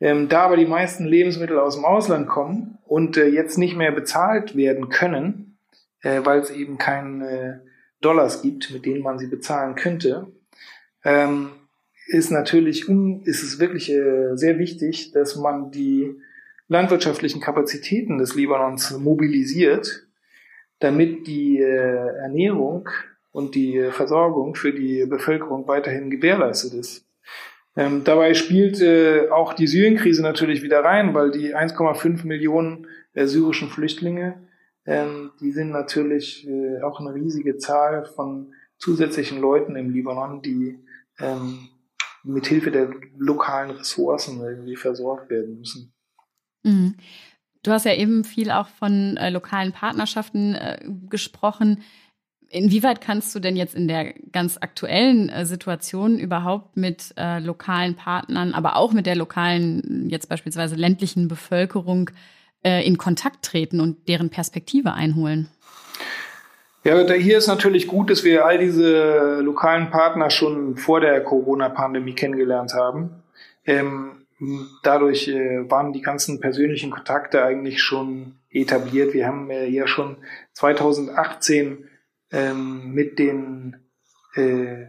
[SPEAKER 1] Ähm, da aber die meisten Lebensmittel aus dem Ausland kommen und äh, jetzt nicht mehr bezahlt werden können, äh, weil es eben keine Dollars gibt, mit denen man sie bezahlen könnte, ähm, ist natürlich un ist es wirklich sehr wichtig, dass man die landwirtschaftlichen Kapazitäten des Libanons mobilisiert, damit die äh, Ernährung und die Versorgung für die Bevölkerung weiterhin gewährleistet ist. Ähm, dabei spielt äh, auch die Syrienkrise natürlich wieder rein, weil die 1,5 Millionen äh, syrischen Flüchtlinge, ähm, die sind natürlich äh, auch eine riesige Zahl von zusätzlichen Leuten im Libanon, die ähm, mit Hilfe der lokalen Ressourcen irgendwie versorgt werden müssen.
[SPEAKER 2] Mhm. Du hast ja eben viel auch von äh, lokalen Partnerschaften äh, gesprochen. Inwieweit kannst du denn jetzt in der ganz aktuellen äh, Situation überhaupt mit äh, lokalen Partnern, aber auch mit der lokalen, jetzt beispielsweise ländlichen Bevölkerung äh, in Kontakt treten und deren Perspektive einholen?
[SPEAKER 1] Ja, hier ist natürlich gut, dass wir all diese lokalen Partner schon vor der Corona-Pandemie kennengelernt haben. Ähm, dadurch äh, waren die ganzen persönlichen Kontakte eigentlich schon etabliert. Wir haben äh, ja schon 2018 ähm, mit den äh,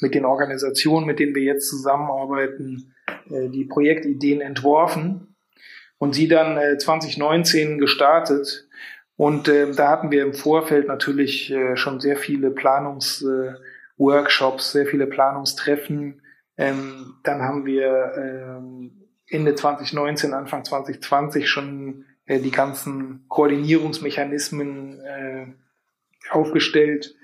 [SPEAKER 1] mit den Organisationen, mit denen wir jetzt zusammenarbeiten, äh, die Projektideen entworfen und sie dann äh, 2019 gestartet. Und äh, da hatten wir im Vorfeld natürlich äh, schon sehr viele Planungsworkshops, sehr viele Planungstreffen. Ähm, dann haben wir ähm, Ende 2019, Anfang 2020 schon äh, die ganzen Koordinierungsmechanismen äh, aufgestellt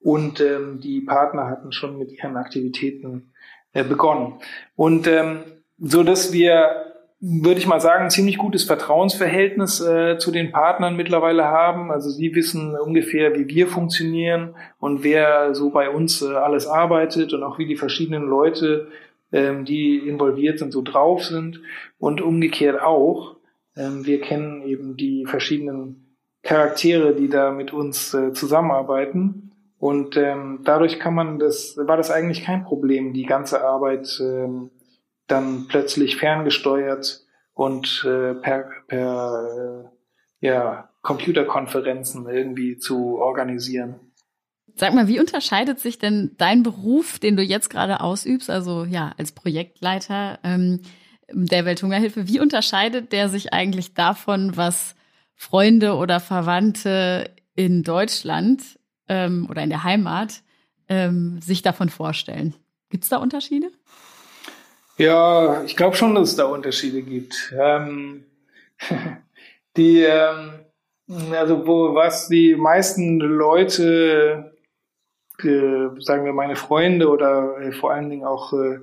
[SPEAKER 1] und ähm, die Partner hatten schon mit ihren Aktivitäten äh, begonnen. Und ähm, so dass wir würde ich mal sagen, ein ziemlich gutes Vertrauensverhältnis äh, zu den Partnern mittlerweile haben. Also sie wissen ungefähr, wie wir funktionieren und wer so bei uns äh, alles arbeitet und auch wie die verschiedenen Leute, ähm, die involviert sind, so drauf sind. Und umgekehrt auch. Ähm, wir kennen eben die verschiedenen Charaktere, die da mit uns äh, zusammenarbeiten. Und ähm, dadurch kann man das, war das eigentlich kein Problem, die ganze Arbeit ähm, dann plötzlich ferngesteuert und äh, per, per äh, ja, Computerkonferenzen irgendwie zu organisieren.
[SPEAKER 2] Sag mal, wie unterscheidet sich denn dein Beruf, den du jetzt gerade ausübst, also ja, als Projektleiter ähm, der Welthungerhilfe, wie unterscheidet der sich eigentlich davon, was Freunde oder Verwandte in Deutschland ähm, oder in der Heimat ähm, sich davon vorstellen? Gibt es da Unterschiede?
[SPEAKER 1] Ja, ich glaube schon, dass es da Unterschiede gibt. Ähm, die, ähm, also wo was die meisten Leute, äh, sagen wir meine Freunde oder äh, vor allen Dingen auch äh,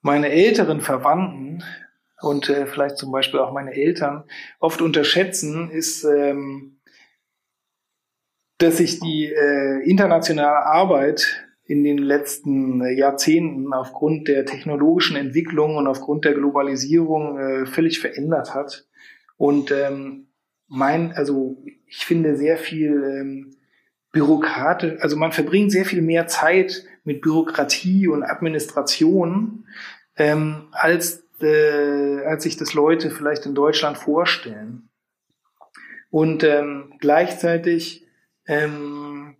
[SPEAKER 1] meine älteren Verwandten und äh, vielleicht zum Beispiel auch meine Eltern oft unterschätzen, ist, ähm, dass sich die äh, internationale Arbeit in den letzten äh, Jahrzehnten aufgrund der technologischen Entwicklung und aufgrund der Globalisierung äh, völlig verändert hat. Und ähm, mein, also ich finde sehr viel ähm, Bürokrate, also man verbringt sehr viel mehr Zeit mit Bürokratie und Administration, ähm, als, äh, als sich das Leute vielleicht in Deutschland vorstellen. Und ähm, gleichzeitig ähm,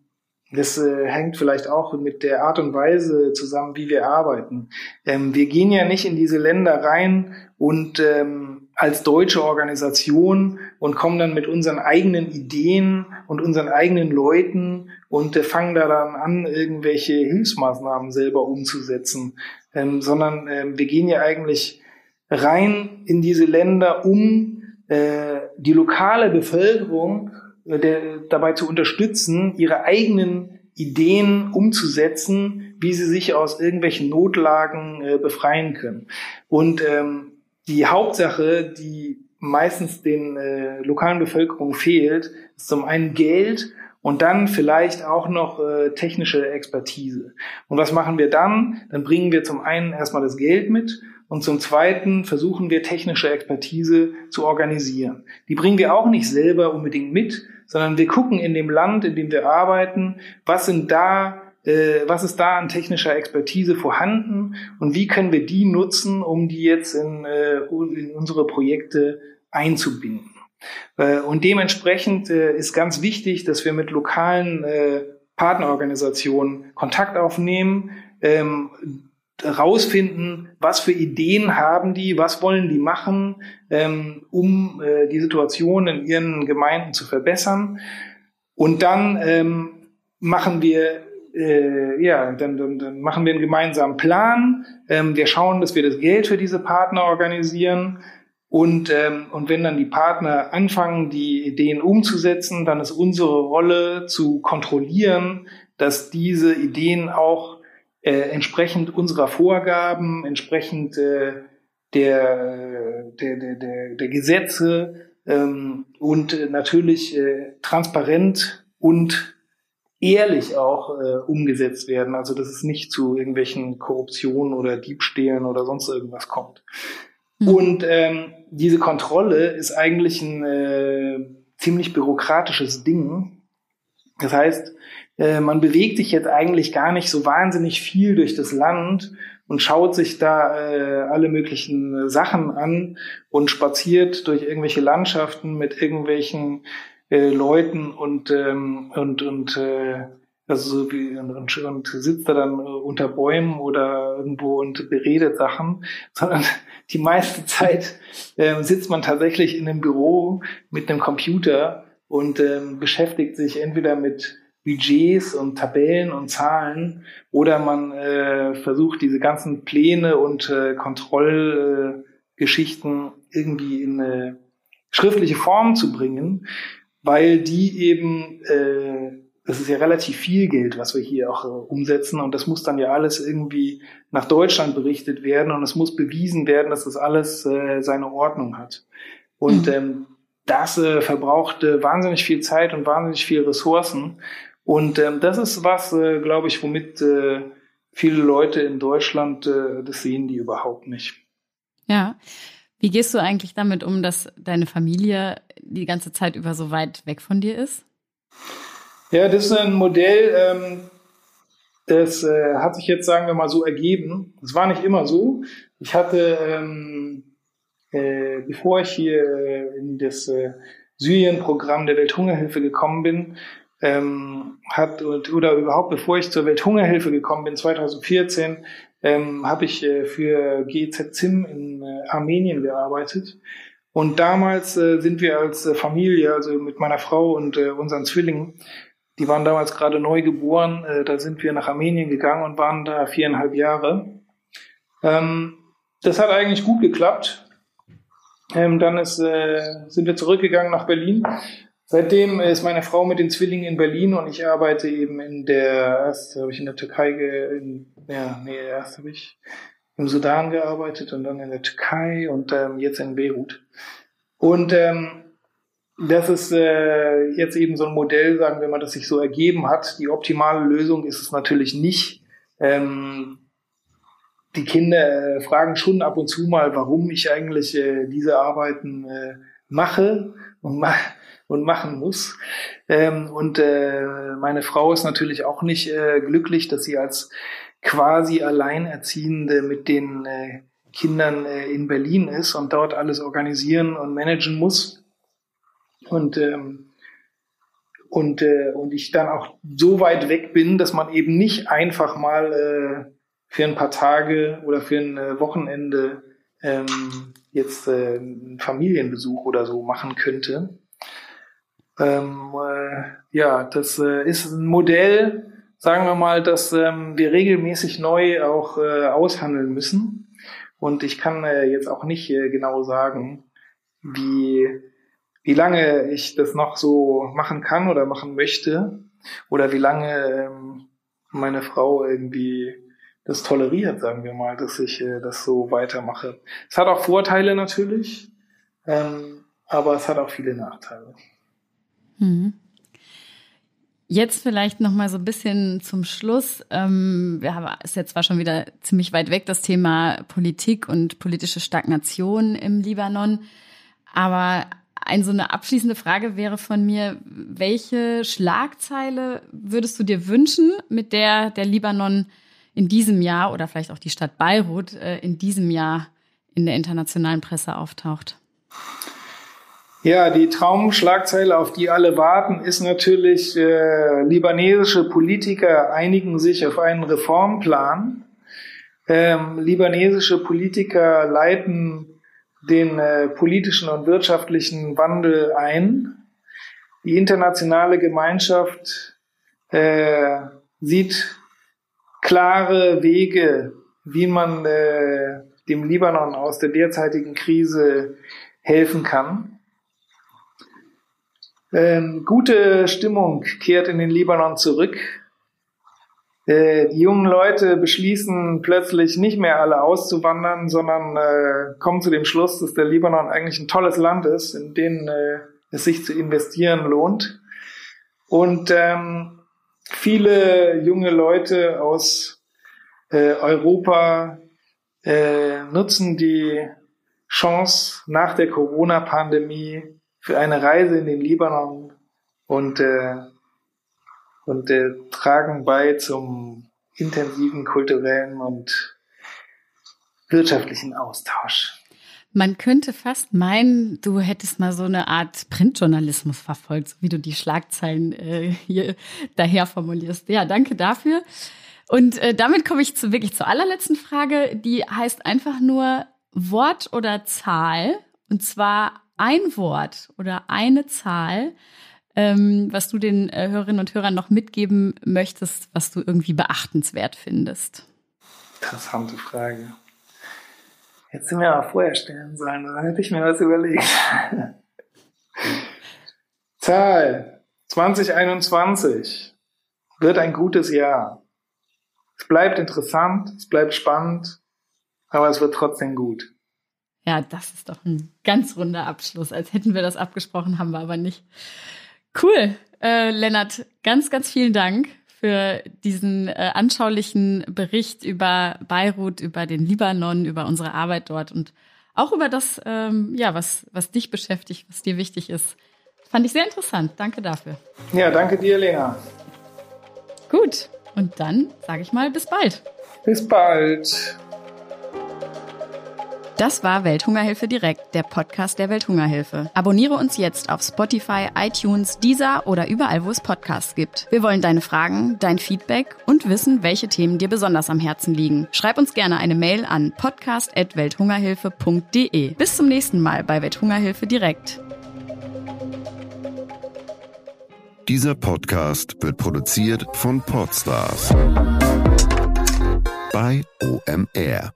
[SPEAKER 1] das äh, hängt vielleicht auch mit der Art und Weise zusammen, wie wir arbeiten. Ähm, wir gehen ja nicht in diese Länder rein und ähm, als deutsche Organisation und kommen dann mit unseren eigenen Ideen und unseren eigenen Leuten und äh, fangen da dann an, irgendwelche Hilfsmaßnahmen selber umzusetzen, ähm, sondern äh, wir gehen ja eigentlich rein in diese Länder, um äh, die lokale Bevölkerung der, dabei zu unterstützen, ihre eigenen Ideen umzusetzen, wie sie sich aus irgendwelchen Notlagen äh, befreien können. Und ähm, die Hauptsache, die meistens den äh, lokalen Bevölkerungen fehlt, ist zum einen Geld und dann vielleicht auch noch äh, technische Expertise. Und was machen wir dann? Dann bringen wir zum einen erstmal das Geld mit und zum Zweiten versuchen wir technische Expertise zu organisieren. Die bringen wir auch nicht selber unbedingt mit, sondern wir gucken in dem Land, in dem wir arbeiten, was sind da, äh, was ist da an technischer Expertise vorhanden und wie können wir die nutzen, um die jetzt in, äh, in unsere Projekte einzubinden. Äh, und dementsprechend ist ganz wichtig, dass wir mit lokalen Partnerorganisationen Kontakt aufnehmen, ähm, rausfinden, was für Ideen haben die, was wollen die machen, ähm, um äh, die Situation in ihren Gemeinden zu verbessern. Und dann ähm, machen wir äh, ja, dann, dann, dann machen wir einen gemeinsamen Plan. Ähm, wir schauen, dass wir das Geld für diese Partner organisieren. Und, ähm, und wenn dann die Partner anfangen, die Ideen umzusetzen, dann ist unsere Rolle zu kontrollieren, dass diese Ideen auch äh, entsprechend unserer Vorgaben, entsprechend äh, der, der, der, der, Gesetze ähm, und äh, natürlich äh, transparent und ehrlich auch äh, umgesetzt werden. Also dass es nicht zu irgendwelchen Korruptionen oder Diebstählen oder sonst irgendwas kommt. Mhm. Und ähm, diese Kontrolle ist eigentlich ein äh, ziemlich bürokratisches Ding. Das heißt, äh, man bewegt sich jetzt eigentlich gar nicht so wahnsinnig viel durch das Land und schaut sich da äh, alle möglichen Sachen an und spaziert durch irgendwelche Landschaften mit irgendwelchen äh, Leuten und ähm, und und äh, Also so wie und, und sitzt da dann unter Bäumen oder irgendwo und beredet Sachen, sondern die meiste Zeit ähm, sitzt man tatsächlich in einem Büro mit einem Computer und ähm, beschäftigt sich entweder mit Budgets und Tabellen und Zahlen oder man äh, versucht diese ganzen Pläne und äh, Kontrollgeschichten äh, irgendwie in eine schriftliche Form zu bringen, weil die eben äh, das ist ja relativ viel Geld, was wir hier auch äh, umsetzen und das muss dann ja alles irgendwie nach Deutschland berichtet werden und es muss bewiesen werden, dass das alles äh, seine Ordnung hat. Und mhm. ähm, das äh, verbraucht äh, wahnsinnig viel Zeit und wahnsinnig viel Ressourcen. Und ähm, das ist was, äh, glaube ich, womit äh, viele Leute in Deutschland, äh, das sehen die überhaupt nicht.
[SPEAKER 2] Ja. Wie gehst du eigentlich damit um, dass deine Familie die ganze Zeit über so weit weg von dir ist?
[SPEAKER 1] Ja, das ist ein Modell, ähm, das äh, hat sich jetzt, sagen wir mal, so ergeben. Das war nicht immer so. Ich hatte, ähm, äh, bevor ich hier äh, in das äh, Syrien-Programm der Welthungerhilfe gekommen bin, ähm, hat oder überhaupt bevor ich zur Welthungerhilfe gekommen bin, 2014, ähm, habe ich äh, für GZ ZIM in äh, Armenien gearbeitet. Und damals äh, sind wir als äh, Familie, also mit meiner Frau und äh, unseren Zwillingen, die waren damals gerade neu geboren. Äh, da sind wir nach Armenien gegangen und waren da viereinhalb Jahre. Ähm, das hat eigentlich gut geklappt. Ähm, dann ist, äh, sind wir zurückgegangen nach Berlin. Seitdem ist meine Frau mit den Zwillingen in Berlin und ich arbeite eben in der, erst habe ich in der Türkei, ge, in, ja, nee, erst habe ich im Sudan gearbeitet und dann in der Türkei und ähm, jetzt in Beirut. Und ähm, das ist äh, jetzt eben so ein Modell, sagen wir mal, das sich so ergeben hat. Die optimale Lösung ist es natürlich nicht. Ähm, die Kinder äh, fragen schon ab und zu mal, warum ich eigentlich äh, diese Arbeiten äh, mache und, ma und machen muss. Ähm, und äh, meine Frau ist natürlich auch nicht äh, glücklich, dass sie als quasi Alleinerziehende mit den äh, Kindern äh, in Berlin ist und dort alles organisieren und managen muss. Und, ähm, und, äh, und ich dann auch so weit weg bin, dass man eben nicht einfach mal äh, für ein paar Tage oder für ein äh, Wochenende ähm, jetzt äh, einen Familienbesuch oder so machen könnte. Ähm, äh, ja, das äh, ist ein Modell, sagen wir mal, dass ähm, wir regelmäßig neu auch äh, aushandeln müssen. Und ich kann äh, jetzt auch nicht äh, genau sagen, wie wie lange ich das noch so machen kann oder machen möchte oder wie lange ähm, meine Frau irgendwie das toleriert, sagen wir mal, dass ich äh, das so weitermache. Es hat auch Vorteile natürlich, ähm, aber es hat auch viele Nachteile.
[SPEAKER 2] Mhm. Jetzt vielleicht noch mal so ein bisschen zum Schluss. Ähm, wir haben ist jetzt zwar schon wieder ziemlich weit weg das Thema Politik und politische Stagnation im Libanon, aber ein, so eine abschließende Frage wäre von mir, welche Schlagzeile würdest du dir wünschen, mit der der Libanon in diesem Jahr oder vielleicht auch die Stadt Beirut äh, in diesem Jahr in der internationalen Presse auftaucht?
[SPEAKER 1] Ja, die Traumschlagzeile, auf die alle warten, ist natürlich, äh, libanesische Politiker einigen sich auf einen Reformplan. Ähm, libanesische Politiker leiten den äh, politischen und wirtschaftlichen Wandel ein. Die internationale Gemeinschaft äh, sieht klare Wege, wie man äh, dem Libanon aus der derzeitigen Krise helfen kann. Ähm, gute Stimmung kehrt in den Libanon zurück. Äh, die jungen Leute beschließen plötzlich nicht mehr alle auszuwandern, sondern äh, kommen zu dem Schluss, dass der Libanon eigentlich ein tolles Land ist, in dem äh, es sich zu investieren lohnt. Und ähm, viele junge Leute aus äh, Europa äh, nutzen die Chance nach der Corona-Pandemie für eine Reise in den Libanon und äh, und äh, tragen bei zum intensiven kulturellen und wirtschaftlichen Austausch.
[SPEAKER 2] Man könnte fast meinen, du hättest mal so eine Art Printjournalismus verfolgt, so wie du die Schlagzeilen äh, hier daher formulierst. Ja, danke dafür. Und äh, damit komme ich zu wirklich zur allerletzten Frage. Die heißt einfach nur Wort oder Zahl. Und zwar ein Wort oder eine Zahl, ähm, was du den äh, Hörerinnen und Hörern noch mitgeben möchtest, was du irgendwie beachtenswert findest.
[SPEAKER 1] Interessante Frage. Hätte sie mir aber vorher stellen sollen, dann hätte ich mir was überlegt. Zahl 2021 wird ein gutes Jahr. Es bleibt interessant, es bleibt spannend, aber es wird trotzdem gut.
[SPEAKER 2] Ja, das ist doch ein ganz runder Abschluss. Als hätten wir das abgesprochen, haben wir aber nicht. Cool. Äh, Lennart, ganz, ganz vielen Dank für diesen äh, anschaulichen Bericht über Beirut, über den Libanon, über unsere Arbeit dort und auch über das, ähm, ja, was, was dich beschäftigt, was dir wichtig ist. Fand ich sehr interessant. Danke dafür.
[SPEAKER 1] Ja, danke dir, Lena.
[SPEAKER 2] Gut. Und dann sage ich mal bis bald.
[SPEAKER 1] Bis bald.
[SPEAKER 2] Das war Welthungerhilfe direkt, der Podcast der Welthungerhilfe. Abonniere uns jetzt auf Spotify, iTunes, Deezer oder überall, wo es Podcasts gibt. Wir wollen deine Fragen, dein Feedback und wissen, welche Themen dir besonders am Herzen liegen. Schreib uns gerne eine Mail an podcast@welthungerhilfe.de. Bis zum nächsten Mal bei Welthungerhilfe direkt.
[SPEAKER 3] Dieser Podcast wird produziert von Podstars bei OMR.